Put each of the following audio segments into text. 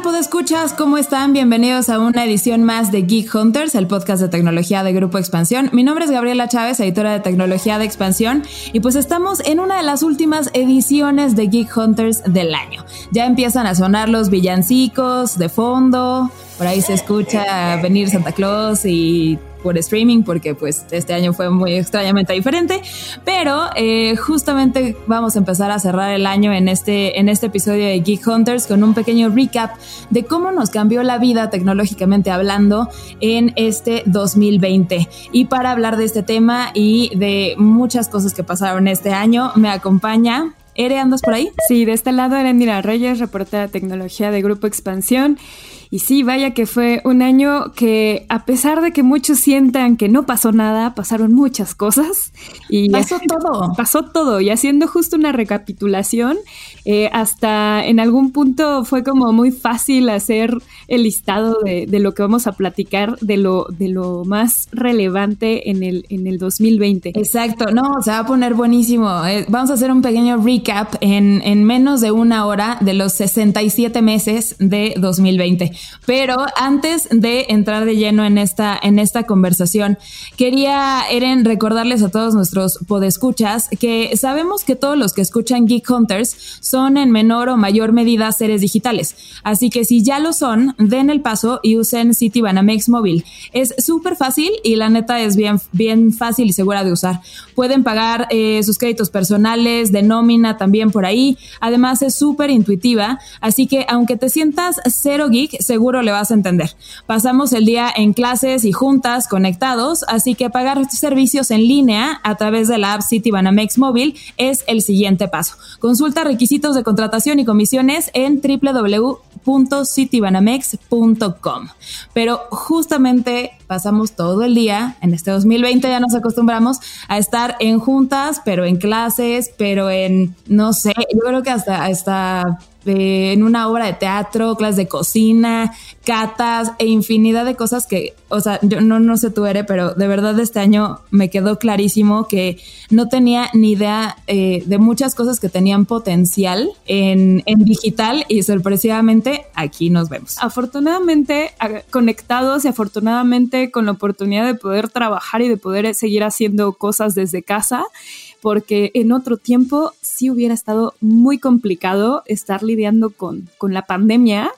Tal, escuchas? ¿Cómo están? Bienvenidos a una edición más de Geek Hunters, el podcast de tecnología de Grupo Expansión. Mi nombre es Gabriela Chávez, editora de tecnología de Expansión, y pues estamos en una de las últimas ediciones de Geek Hunters del año. Ya empiezan a sonar los villancicos de fondo, por ahí se escucha venir Santa Claus y por streaming porque pues este año fue muy extrañamente diferente, pero eh, justamente vamos a empezar a cerrar el año en este, en este episodio de Geek Hunters con un pequeño recap de cómo nos cambió la vida tecnológicamente hablando en este 2020. Y para hablar de este tema y de muchas cosas que pasaron este año, me acompaña Ere, ¿andas por ahí? Sí, de este lado Erendira Reyes, reportera de tecnología de Grupo Expansión. Y sí, vaya que fue un año que a pesar de que muchos sientan que no pasó nada, pasaron muchas cosas. Y pasó todo. Pasó todo. Y haciendo justo una recapitulación, eh, hasta en algún punto fue como muy fácil hacer el listado de, lo que vamos a platicar, de lo, de lo más relevante en el, en el 2020. Exacto, no, se va a poner buenísimo. Eh, vamos a hacer un pequeño recap en, en menos de una hora de los 67 meses de 2020. Pero antes de entrar de lleno en esta, en esta conversación, quería, Eren, recordarles a todos nuestros podescuchas que sabemos que todos los que escuchan Geek Hunters son en menor o mayor medida seres digitales. Así que si ya lo son, den el paso y usen Citibanamex móvil. Es súper fácil y la neta es bien, bien fácil y segura de usar. Pueden pagar eh, sus créditos personales, de nómina también por ahí. Además es súper intuitiva. Así que aunque te sientas cero geek, seguro le vas a entender. Pasamos el día en clases y juntas conectados, así que pagar servicios en línea a través de la app Citibanamex móvil es el siguiente paso. Consulta requisitos de contratación y comisiones en www.citibanamex.com. Pero justamente pasamos todo el día, en este 2020 ya nos acostumbramos a estar en juntas, pero en clases, pero en, no sé, yo creo que hasta, hasta en una obra de teatro, clases de cocina, catas e infinidad de cosas que, o sea, yo no, no sé tú eres, pero de verdad este año me quedó clarísimo que no tenía ni idea eh, de muchas cosas que tenían potencial en, en digital y sorpresivamente aquí nos vemos. Afortunadamente conectados y afortunadamente con la oportunidad de poder trabajar y de poder seguir haciendo cosas desde casa porque en otro tiempo sí hubiera estado muy complicado estar lidiando con, con la pandemia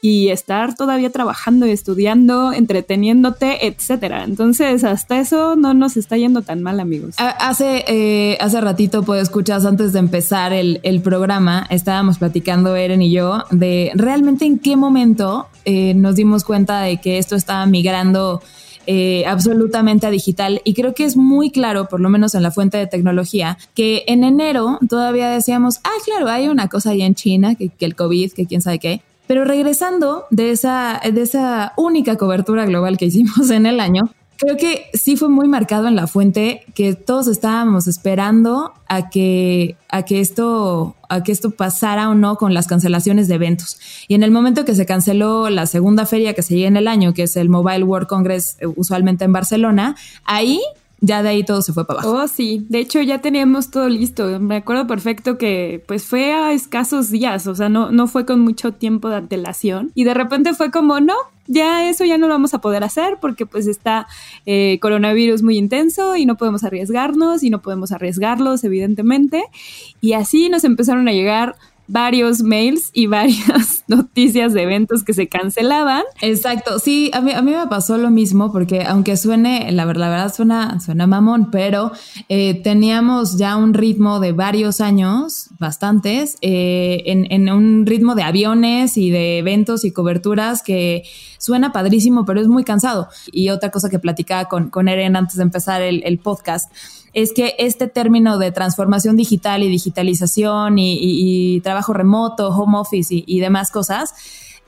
y estar todavía trabajando y estudiando, entreteniéndote, etcétera. Entonces, hasta eso no nos está yendo tan mal, amigos. Hace, eh, hace ratito, pues escuchas, antes de empezar el, el, programa, estábamos platicando Eren y yo de realmente en qué momento eh, nos dimos cuenta de que esto estaba migrando eh, absolutamente a digital. Y creo que es muy claro, por lo menos en la fuente de tecnología, que en enero todavía decíamos, ah, claro, hay una cosa ahí en China, que, que el COVID, que quién sabe qué. Pero regresando de esa, de esa única cobertura global que hicimos en el año, creo que sí fue muy marcado en la fuente que todos estábamos esperando a que, a que esto, a que esto pasara o no con las cancelaciones de eventos. Y en el momento que se canceló la segunda feria que se seguía en el año, que es el Mobile World Congress, eh, usualmente en Barcelona, ahí ya de ahí todo se fue para abajo. Oh, sí. De hecho, ya teníamos todo listo. Me acuerdo perfecto que pues fue a escasos días, o sea, no, no fue con mucho tiempo de antelación. Y de repente fue como, no, ya eso ya no lo vamos a poder hacer porque pues está eh, coronavirus muy intenso y no podemos arriesgarnos y no podemos arriesgarlos, evidentemente. Y así nos empezaron a llegar varios mails y varias noticias de eventos que se cancelaban. Exacto, sí, a mí, a mí me pasó lo mismo porque aunque suene, la, la verdad suena, suena mamón, pero eh, teníamos ya un ritmo de varios años, bastantes, eh, en, en, un ritmo de aviones y de eventos y coberturas que suena padrísimo, pero es muy cansado. Y otra cosa que platicaba con, con Eren antes de empezar el, el podcast es que este término de transformación digital y digitalización y, trabajo remoto, home office y, demás cosas,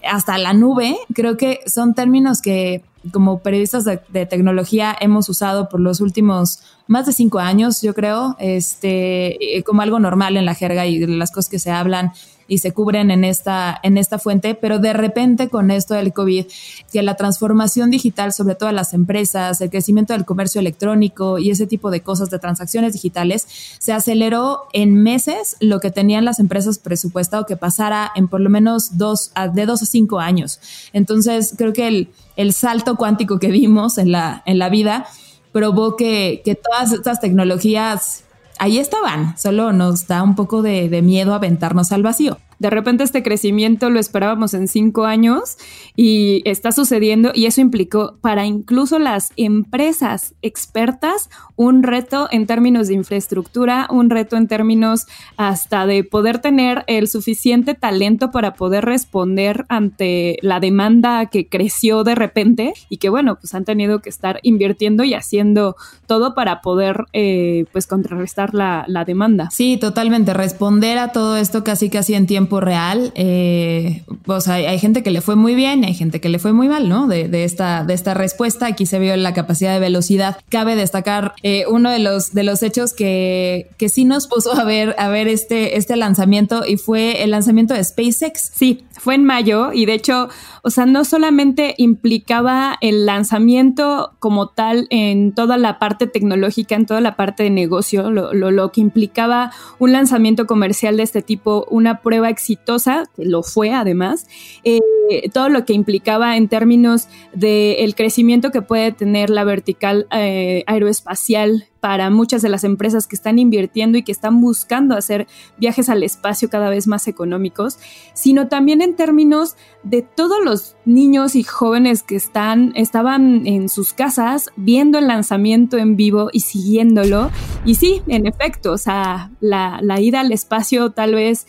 hasta la nube, creo que son términos que como periodistas de, de, tecnología hemos usado por los últimos más de cinco años, yo creo, este, como algo normal en la jerga y las cosas que se hablan y se cubren en esta, en esta fuente, pero de repente con esto del COVID, que la transformación digital, sobre todo las empresas, el crecimiento del comercio electrónico y ese tipo de cosas de transacciones digitales, se aceleró en meses lo que tenían las empresas presupuestado que pasara en por lo menos dos, de dos a cinco años. Entonces, creo que el, el salto cuántico que vimos en la, en la vida probó que todas estas tecnologías ahí estaban, solo nos da un poco de, miedo aventarnos al vacío. De repente este crecimiento lo esperábamos en cinco años y está sucediendo y eso implicó para incluso las empresas expertas un reto en términos de infraestructura, un reto en términos hasta de poder tener el suficiente talento para poder responder ante la demanda que creció de repente y que bueno, pues han tenido que estar invirtiendo y haciendo todo para poder eh, pues contrarrestar la, la demanda. Sí, totalmente, responder a todo esto casi casi en tiempo real. Eh, o sea, hay, gente que le fue muy bien, hay gente que le fue muy mal, ¿no? De, esta, de esta respuesta. Aquí se vio la capacidad de velocidad. Cabe destacar eh, uno de los, de los hechos que, que sí nos puso a ver, a ver este, este lanzamiento y fue el lanzamiento de SpaceX. Sí, fue en mayo y de hecho, o sea, no solamente implicaba el lanzamiento como tal en toda la parte tecnológica, en toda la parte de negocio, lo, lo que implicaba un lanzamiento comercial de este tipo, una prueba exitosa, lo fue además, eh, todo lo que implicaba en términos del el crecimiento que puede tener la vertical eh, aeroespacial para muchas de las empresas que están invirtiendo y que están buscando hacer viajes al espacio cada vez más económicos, sino también en términos de todos los niños y jóvenes que están, estaban en sus casas viendo el lanzamiento en vivo y siguiéndolo. Y sí, en efecto, o sea, la, la ida al espacio tal vez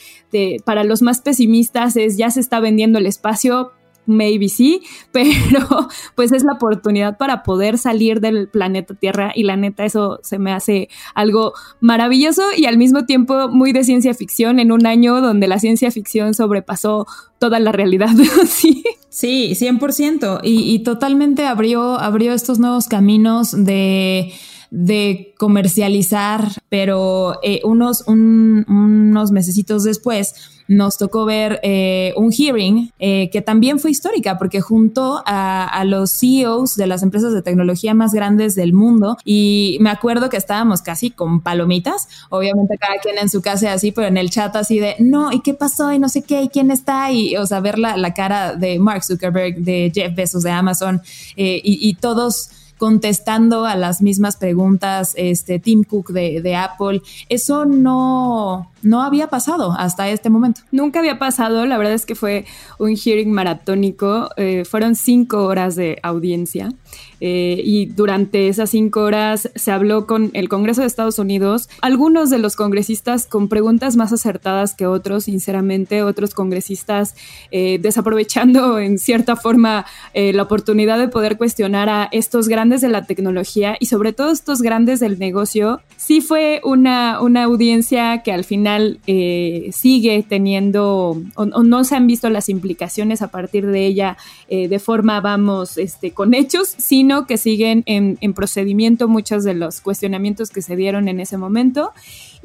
para los más pesimistas es ya se está vendiendo el espacio, maybe sí, pero pues es la oportunidad para poder salir del planeta Tierra y la neta eso se me hace algo maravilloso y al mismo tiempo muy de ciencia ficción en un año donde la ciencia ficción sobrepasó toda la realidad. sí. Sí, 100%. Y, y totalmente abrió, abrió estos nuevos caminos de de comercializar, pero eh, unos, un, unos mesecitos después nos tocó ver eh, un hearing eh, que también fue histórica porque juntó a, a, los CEOs de las empresas de tecnología más grandes del mundo y me acuerdo que estábamos casi con palomitas, obviamente cada quien en su casa así, pero en el chat así de, no, ¿y qué pasó? Y no sé qué, ¿y quién está? Y, o sea, ver la, la cara de Mark Zuckerberg, de Jeff Bezos, de Amazon y, y todos contestando a las mismas preguntas, este Tim Cook de, de, Apple. Eso no, no había pasado hasta este momento. Nunca había pasado, la verdad es que fue un hearing maratónico, eh, fueron cinco horas de audiencia. Eh, y durante esas cinco horas se habló con el Congreso de Estados Unidos, algunos de los congresistas con preguntas más acertadas que otros, sinceramente, otros congresistas eh, desaprovechando en cierta forma la oportunidad de poder cuestionar a estos grandes de la tecnología y sobre todo estos grandes del negocio. Sí fue una, una audiencia que al final eh, sigue teniendo o, o, no se han visto las implicaciones a partir de ella de forma, vamos, este, con hechos, sino que siguen en, en, procedimiento muchos de los cuestionamientos que se dieron en ese momento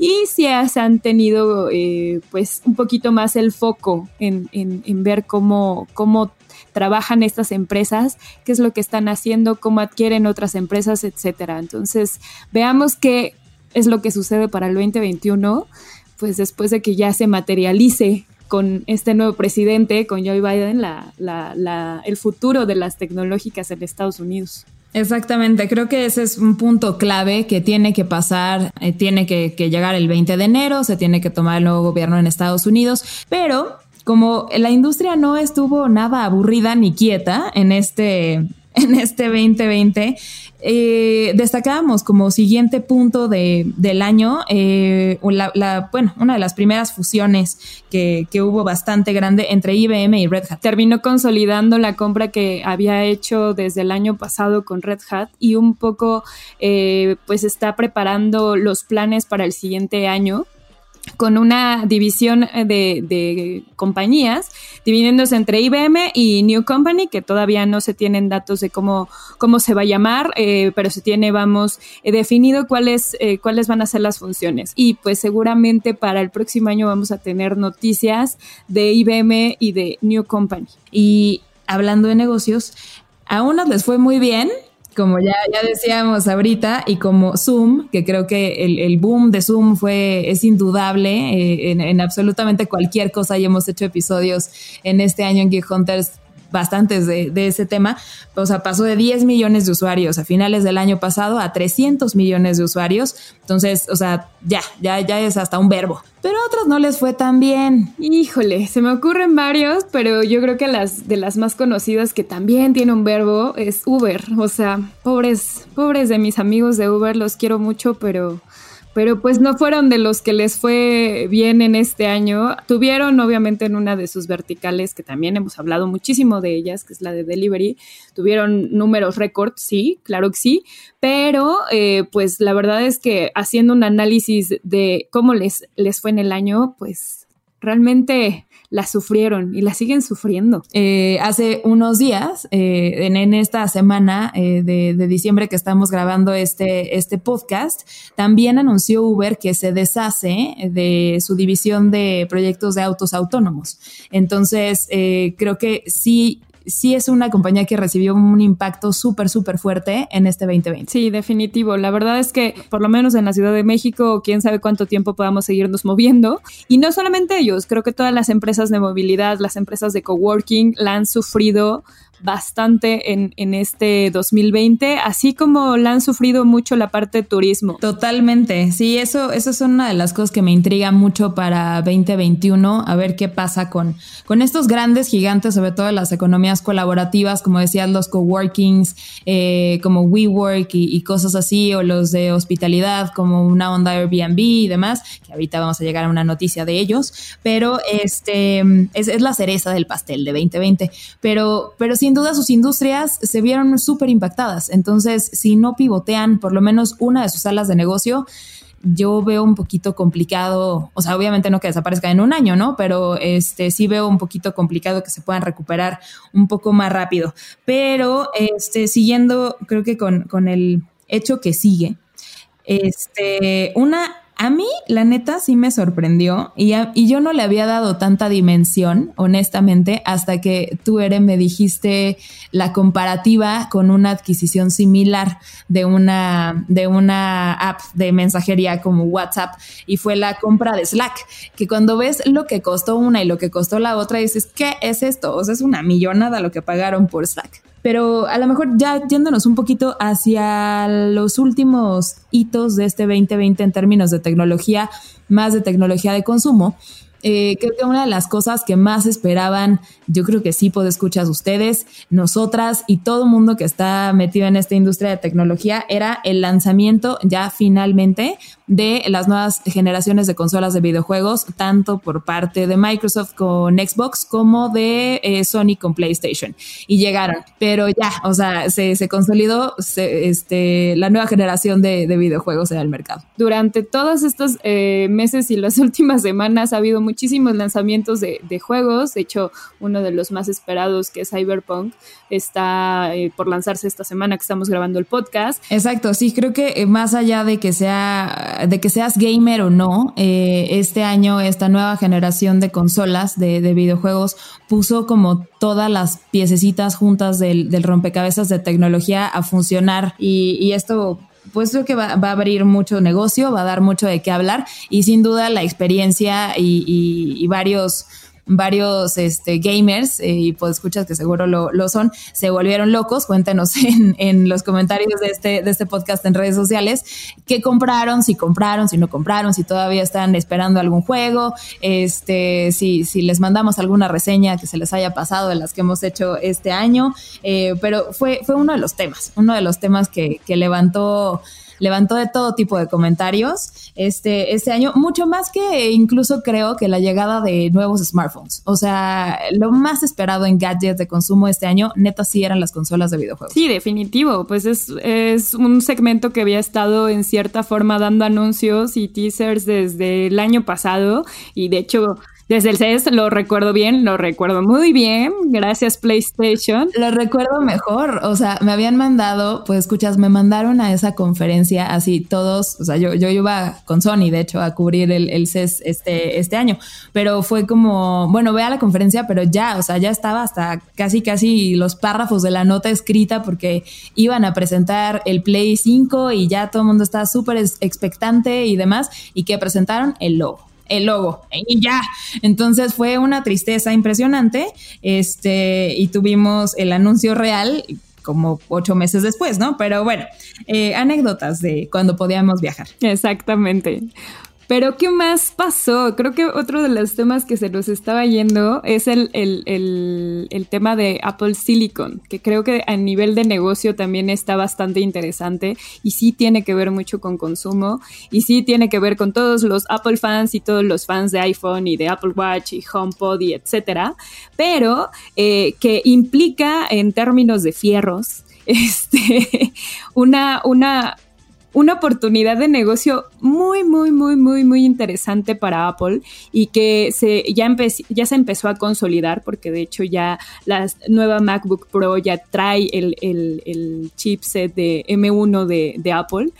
y si se han tenido eh, pues un poquito más el foco en, en, en ver cómo, cómo trabajan estas empresas, qué es lo que están haciendo, cómo adquieren otras empresas, etcétera. Entonces, veamos qué es lo que sucede para el 2021, pues después de que ya se materialice con este nuevo presidente, con Joe Biden, la, el futuro de las tecnológicas en Estados Unidos. Exactamente, creo que ese es un punto clave que tiene que pasar, eh, tiene que, llegar el 20 de enero, se tiene que tomar el nuevo gobierno en Estados Unidos, pero como la industria no estuvo nada aburrida ni quieta en este, en este 2020, eh, destacábamos como siguiente punto de, del año, eh, bueno, una de las primeras fusiones que, que, hubo bastante grande entre IBM y Red Hat. Terminó consolidando la compra que había hecho desde el año pasado con Red Hat y un poco eh, pues está preparando los planes para el siguiente año con una división eh, de, compañías, dividiéndose entre IBM y New Company, que todavía no se tienen datos de cómo, cómo se va a llamar, eh, pero se tiene, vamos, eh, definido cuáles, cuáles van a ser las funciones. Y pues seguramente para el próximo año vamos a tener noticias de IBM y de New Company. Y hablando de negocios, a unos les fue muy bien, como ya, ya decíamos ahorita, y como Zoom, que creo que el, boom de Zoom fue, es indudable eh, en, absolutamente cualquier cosa y hemos hecho episodios en este año en Geek Hunters bastantes de, de, ese tema. O sea, pasó de 10 millones de usuarios a finales del año pasado a 300 millones de usuarios. Entonces, o sea, ya, ya, ya es hasta un verbo. Pero a otros no les fue tan bien. Híjole, se me ocurren varios, pero yo creo que las de las más conocidas que también tiene un verbo es Uber. O sea, pobres, pobres de mis amigos de Uber, los quiero mucho, pero pero pues no fueron de los que les fue bien en este año. Tuvieron obviamente en una de sus verticales, que también hemos hablado muchísimo de ellas, que es la de delivery, tuvieron números récord, sí, claro que sí, pero eh, pues la verdad es que haciendo un análisis de cómo les, les fue en el año, pues realmente la sufrieron y la siguen sufriendo. Eh, hace unos días, eh, en, esta semana eh, de, diciembre que estamos grabando este, este podcast, también anunció Uber que se deshace de su división de proyectos de autos autónomos. Entonces, creo que sí sí es una compañía que recibió un impacto súper, súper fuerte en este 2020. Sí, definitivo. La verdad es que por lo menos en la Ciudad de México, quién sabe cuánto tiempo podamos seguirnos moviendo. Y no solamente ellos, creo que todas las empresas de movilidad, las empresas de coworking la han sufrido bastante en, en, este 2020, así como la han sufrido mucho la parte de turismo. Totalmente, sí, eso, eso es una de las cosas que me intriga mucho para 2021, a ver qué pasa con, con estos grandes gigantes, sobre todo las economías colaborativas, como decías, los coworkings, eh, como WeWork y, y, cosas así, o los de hospitalidad, como una onda Airbnb y demás, que ahorita vamos a llegar a una noticia de ellos, pero este es, es la cereza del pastel de 2020, pero, pero sí sin duda sus industrias se vieron súper impactadas. Entonces, si no pivotean por lo menos una de sus salas de negocio, yo veo un poquito complicado, o sea, obviamente no que desaparezca en un año, ¿no? Pero este sí veo un poquito complicado que se puedan recuperar un poco más rápido. Pero este, siguiendo, creo que con, con el hecho que sigue, este, una a mí, la neta, sí me sorprendió y, yo no le había dado tanta dimensión, honestamente, hasta que tú, Eren, me dijiste la comparativa con una adquisición similar de una, de una app de mensajería como WhatsApp y fue la compra de Slack, que cuando ves lo que costó una y lo que costó la otra, dices, ¿qué es esto? O sea, es una millonada lo que pagaron por Slack. Pero a lo mejor ya yéndonos un poquito hacia los últimos hitos de este 2020 en términos de tecnología, más de tecnología de consumo, eh, creo que una de las cosas que más esperaban, yo creo que sí puedo escuchar ustedes, nosotras y todo el mundo que está metido en esta industria de tecnología, era el lanzamiento ya finalmente de las nuevas generaciones de consolas de videojuegos, tanto por parte de Microsoft con Xbox como de eh, Sony con PlayStation. Y llegaron, pero ya, o sea, se, consolidó este, la nueva generación de, videojuegos en el mercado. Durante todos estos eh, meses y las últimas semanas ha habido muchísimos lanzamientos de, juegos. De hecho, uno de los más esperados, que es Cyberpunk, está eh, por lanzarse esta semana que estamos grabando el podcast. Exacto, sí, creo que más allá de que sea de que seas gamer o no, eh, este año esta nueva generación de consolas de, videojuegos puso como todas las piececitas juntas del, rompecabezas de tecnología a funcionar y, esto pues creo que va, a abrir mucho negocio, va a dar mucho de qué hablar y sin duda la experiencia y varios varios este, gamers eh, y pues escuchas que seguro lo, lo, son, se volvieron locos. Cuéntenos en, en, los comentarios de este, de este podcast en redes sociales qué compraron, si compraron, si no compraron, si todavía están esperando algún juego, este, si, si les mandamos alguna reseña que se les haya pasado de las que hemos hecho este año. Eh, pero fue, fue uno de los temas, uno de los temas que, que levantó levantó de todo tipo de comentarios este, este año, mucho más que incluso creo que la llegada de nuevos smartphones. O sea, lo más esperado en gadgets de consumo este año, neta, sí eran las consolas de videojuegos. Sí, definitivo. Pues es, es un segmento que había estado en cierta forma dando anuncios y teasers desde el año pasado y de hecho desde el CES lo recuerdo bien, lo recuerdo muy bien. Gracias PlayStation. Lo recuerdo mejor. O sea, me habían mandado, pues escuchas, me mandaron a esa conferencia así todos. O sea, yo, yo iba con Sony, de hecho, a cubrir el, el CES este, este año. Pero fue como, bueno, ve a la conferencia, pero ya, o sea, ya estaba hasta casi, casi los párrafos de la nota escrita porque iban a presentar el Play 5 y ya todo el mundo estaba súper expectante y demás. Y que presentaron el logo el logo y ya. Entonces fue una tristeza impresionante. Este, y tuvimos el anuncio real como ocho meses después, ¿no? Pero bueno, eh, anécdotas de cuando podíamos viajar. Exactamente. Pero ¿qué más pasó? Creo que otro de los temas que se nos estaba yendo es el, el, tema de Apple Silicon, que creo que a nivel de negocio también está bastante interesante y sí tiene que ver mucho con consumo y sí tiene que ver con todos los Apple fans y todos los fans de iPhone y de Apple Watch y HomePod y etcétera, pero eh, que implica en términos de fierros este, una, una, una oportunidad de negocio muy, muy, muy, muy, muy interesante para Apple y que se, ya, ya se empezó a consolidar porque de hecho ya la nueva MacBook Pro ya trae el, el, chipset de M1 de, de Apple.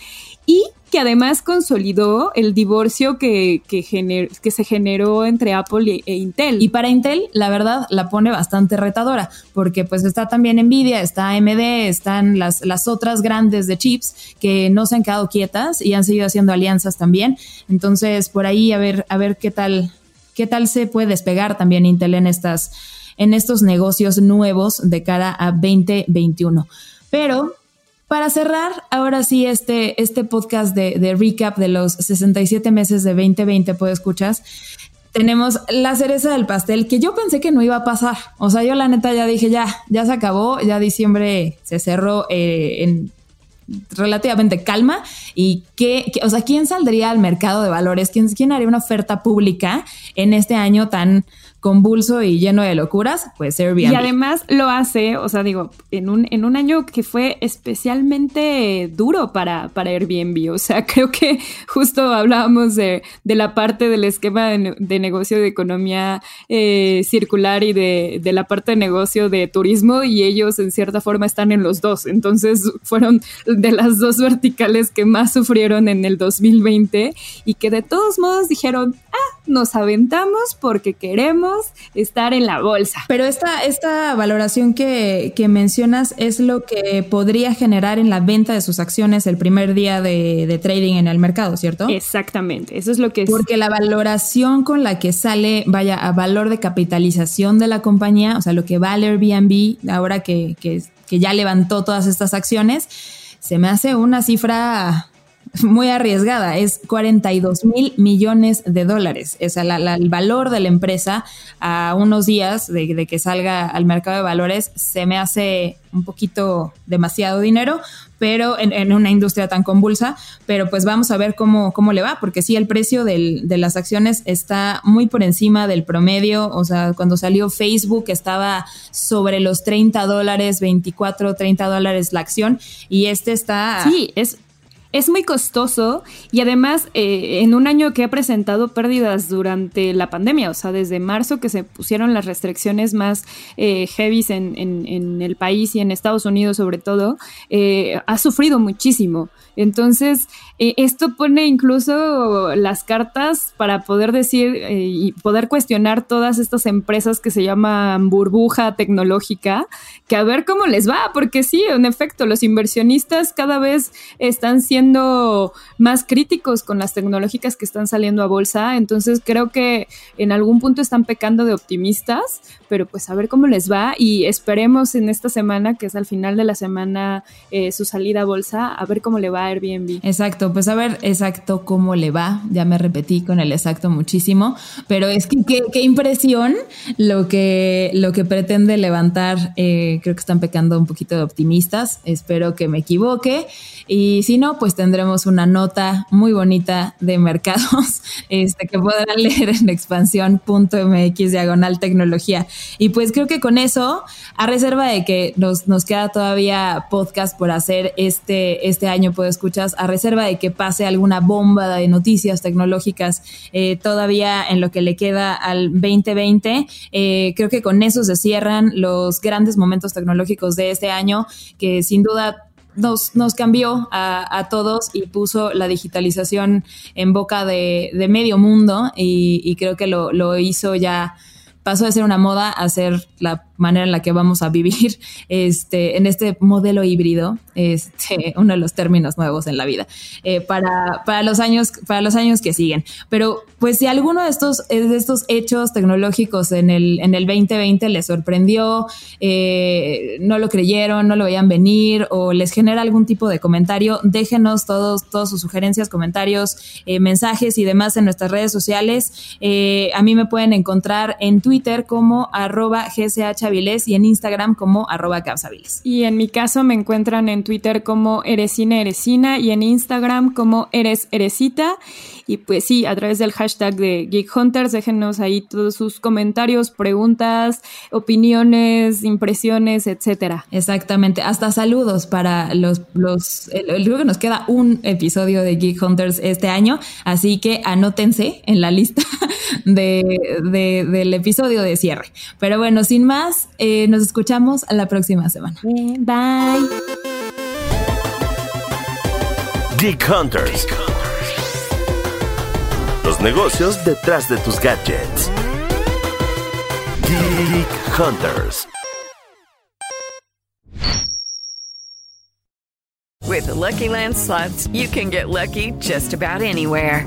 Y que además consolidó el divorcio que, que, se generó entre Apple e, Intel. Y para Intel, la verdad, la pone bastante retadora, porque pues está también Nvidia, está AMD, están las, las otras grandes de chips que no se han quedado quietas y han seguido haciendo alianzas también. Entonces, por ahí a ver, a ver qué tal, qué tal se puede despegar también Intel en estas, en estos negocios nuevos de cara a 2021. Pero para cerrar, ahora sí, este, este podcast de, recap de los 67 meses de 2020, pues escuchas, tenemos la cereza del pastel que yo pensé que no iba a pasar. O sea, yo la neta ya dije, ya, ya se acabó, ya diciembre se cerró eh, en relativamente calma y que, o sea, ¿quién saldría al mercado de valores? ¿Quién, ¿Quién haría una oferta pública en este año tan convulso y lleno de locuras, pues Airbnb. Y además lo hace, o sea, digo, en un, en un año que fue especialmente duro para, para Airbnb. O sea, creo que justo hablábamos de, de la parte del esquema de, negocio de economía eh, circular y de, de la parte de negocio de turismo y ellos en cierta forma están en los dos. Entonces fueron de las dos verticales que más sufrieron en el 2020 y que de todos modos dijeron, ah, nos aventamos porque queremos estar en la bolsa. Pero esta, esta valoración que, mencionas es lo que podría generar en la venta de sus acciones el primer día de, trading en el mercado, ¿cierto? Exactamente, eso es lo que es. Porque la valoración con la que sale, vaya, a valor de capitalización de la compañía, o sea, lo que vale Airbnb ahora que, que, que ya levantó todas estas acciones, se me hace una cifra muy arriesgada, es 42 mil millones de dólares. Es el valor de la empresa a unos días de, que salga al mercado de valores se me hace un poquito demasiado dinero, pero en, una industria tan convulsa, pero pues vamos a ver cómo, cómo le va, porque sí, el precio de las acciones está muy por encima del promedio, o sea, cuando salió Facebook estaba sobre los 30 dólares, 24, 30 dólares la acción, y este está... Sí, es es muy costoso y además eh, en un año que ha presentado pérdidas durante la pandemia, o sea, desde marzo que se pusieron las restricciones más eh, heavies en, en, el país y en Estados Unidos sobre todo, eh, ha sufrido muchísimo. Entonces, eh, esto pone incluso las cartas para poder decir eh, y poder cuestionar todas estas empresas que se llaman burbuja tecnológica, que a ver cómo les va, porque sí, en efecto, los inversionistas cada vez están siendo más críticos con las tecnológicas que están saliendo a bolsa, entonces creo que en algún punto están pecando de optimistas, pero pues a ver cómo les va y esperemos en esta semana, que es al final de la semana eh, su salida a bolsa, a ver cómo le va a Airbnb. Exacto, pues a ver exacto cómo le va, ya me repetí con el exacto muchísimo, pero es que qué, impresión lo que, lo que pretende levantar, eh, creo que están pecando un poquito de optimistas, espero que me equivoque. Y si no, pues pues tendremos una nota muy bonita de mercados este, que podrán leer en expansión.mx diagonal tecnología. Y pues creo que con eso, a reserva de que nos, nos queda todavía podcast por hacer este, este año, puedo escuchas, a reserva de que pase alguna bomba de noticias tecnológicas eh, todavía en lo que le queda al 2020, eh, creo que con eso se cierran los grandes momentos tecnológicos de este año, que sin duda nos, nos cambió a, todos y puso la digitalización en boca de, medio mundo y, creo que lo, lo hizo ya pasó de ser una moda a ser la manera en la que vamos a vivir este, en este modelo híbrido, este, uno de los términos nuevos en la vida, eh, para, para, los años, para los años que siguen. Pero pues si alguno de estos, de estos hechos tecnológicos en el, en el 2020 les sorprendió, eh, no lo creyeron, no lo veían venir o les genera algún tipo de comentario, déjenos todos, todas sus sugerencias, comentarios, eh, mensajes y demás en nuestras redes sociales. a mí me pueden encontrar en Twitter como arroba gsh y en Instagram como arroba capsabiles. Y en mi caso me encuentran en Twitter como Eresina Eresina y en Instagram como Eres Eresita. Y pues sí, a través del hashtag de Geek Hunters, déjenos ahí todos sus comentarios, preguntas, opiniones, impresiones, etcétera. Exactamente, hasta saludos para los, los, luego que nos queda un episodio de Geek Hunters este año, así que anótense en la lista de, del episodio de cierre. Pero bueno, sin más, eh, nos escuchamos la próxima semana. Bye. Geek Hunters. Los negocios detrás de tus gadgets. Geek Hunters. With the Lucky Land slots, you can get lucky just about anywhere.